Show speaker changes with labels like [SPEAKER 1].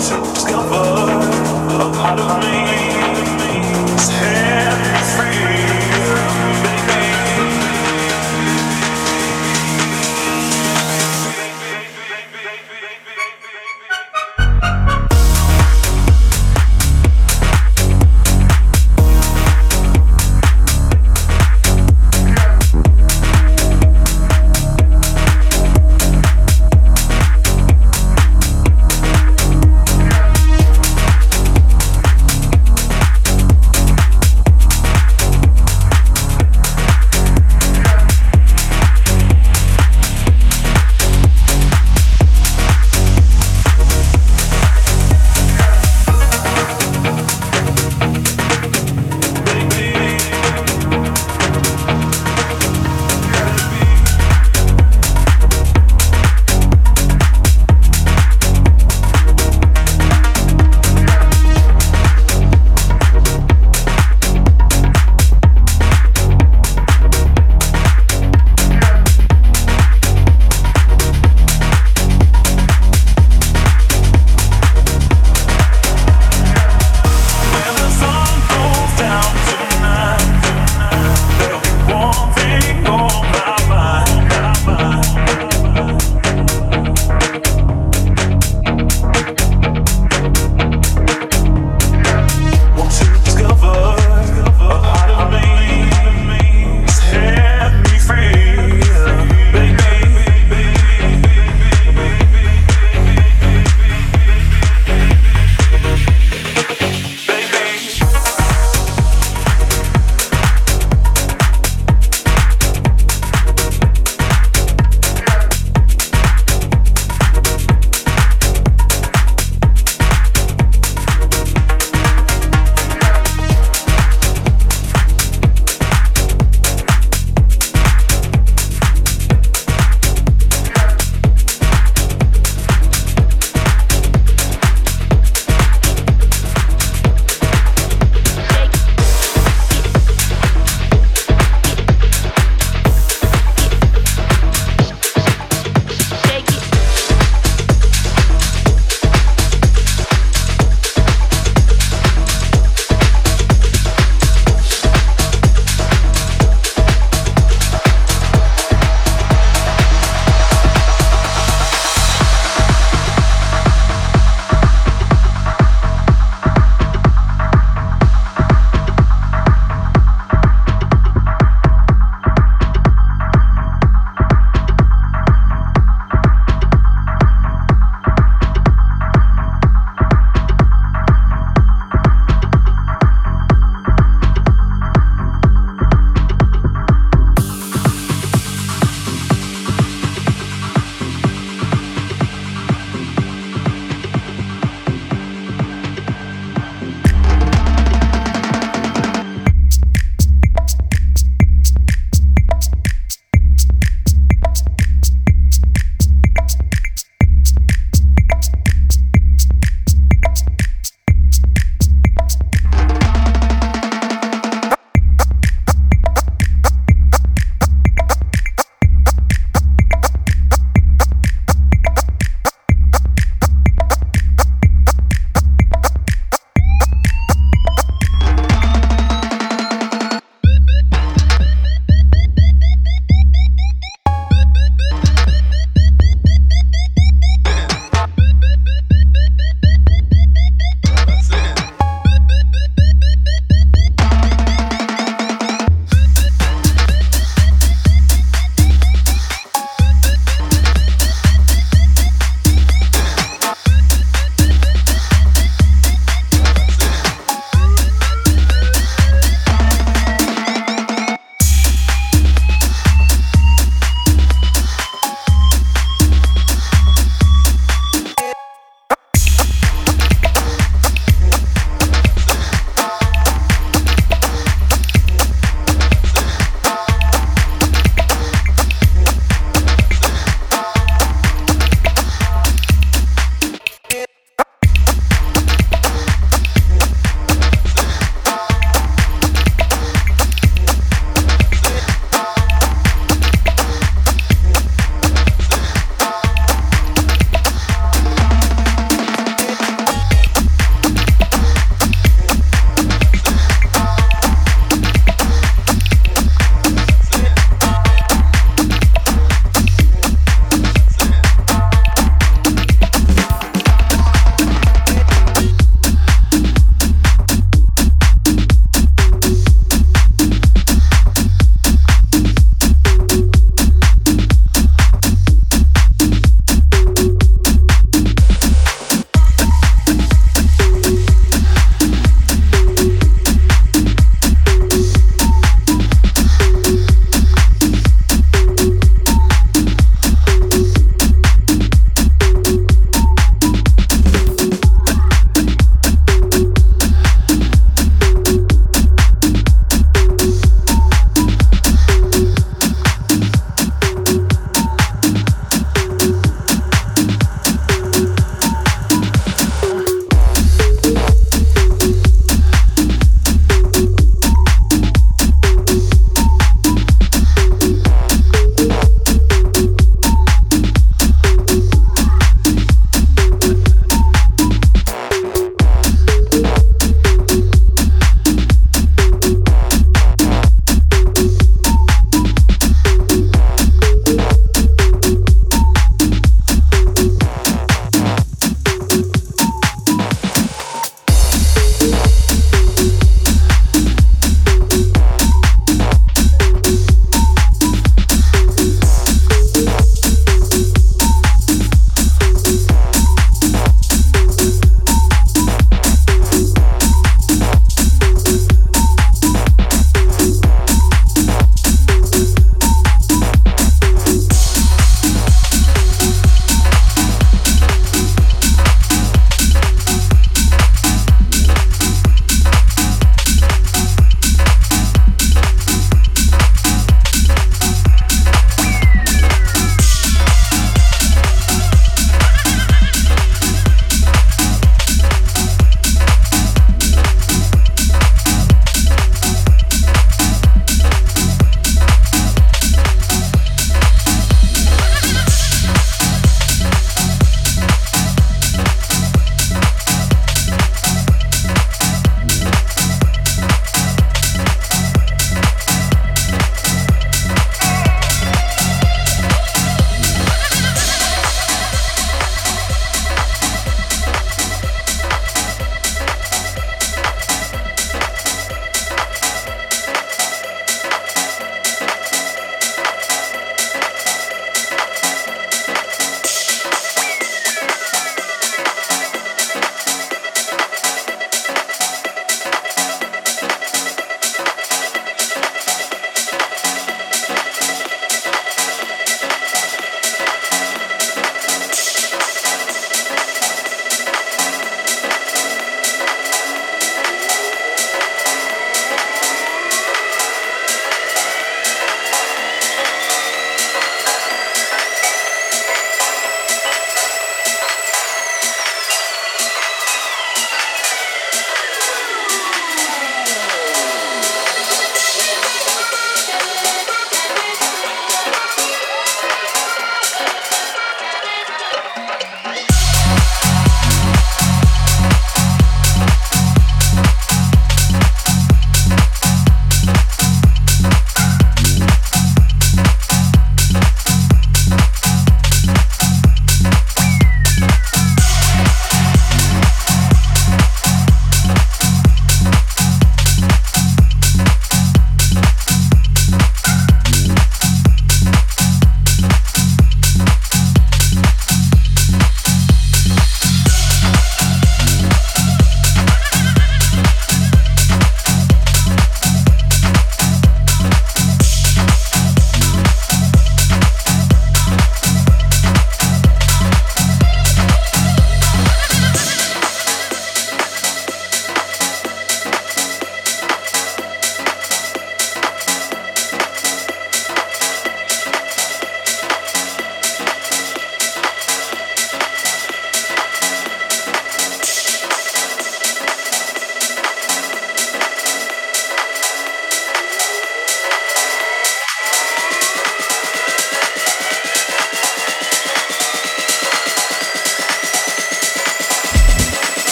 [SPEAKER 1] to discover a part of me.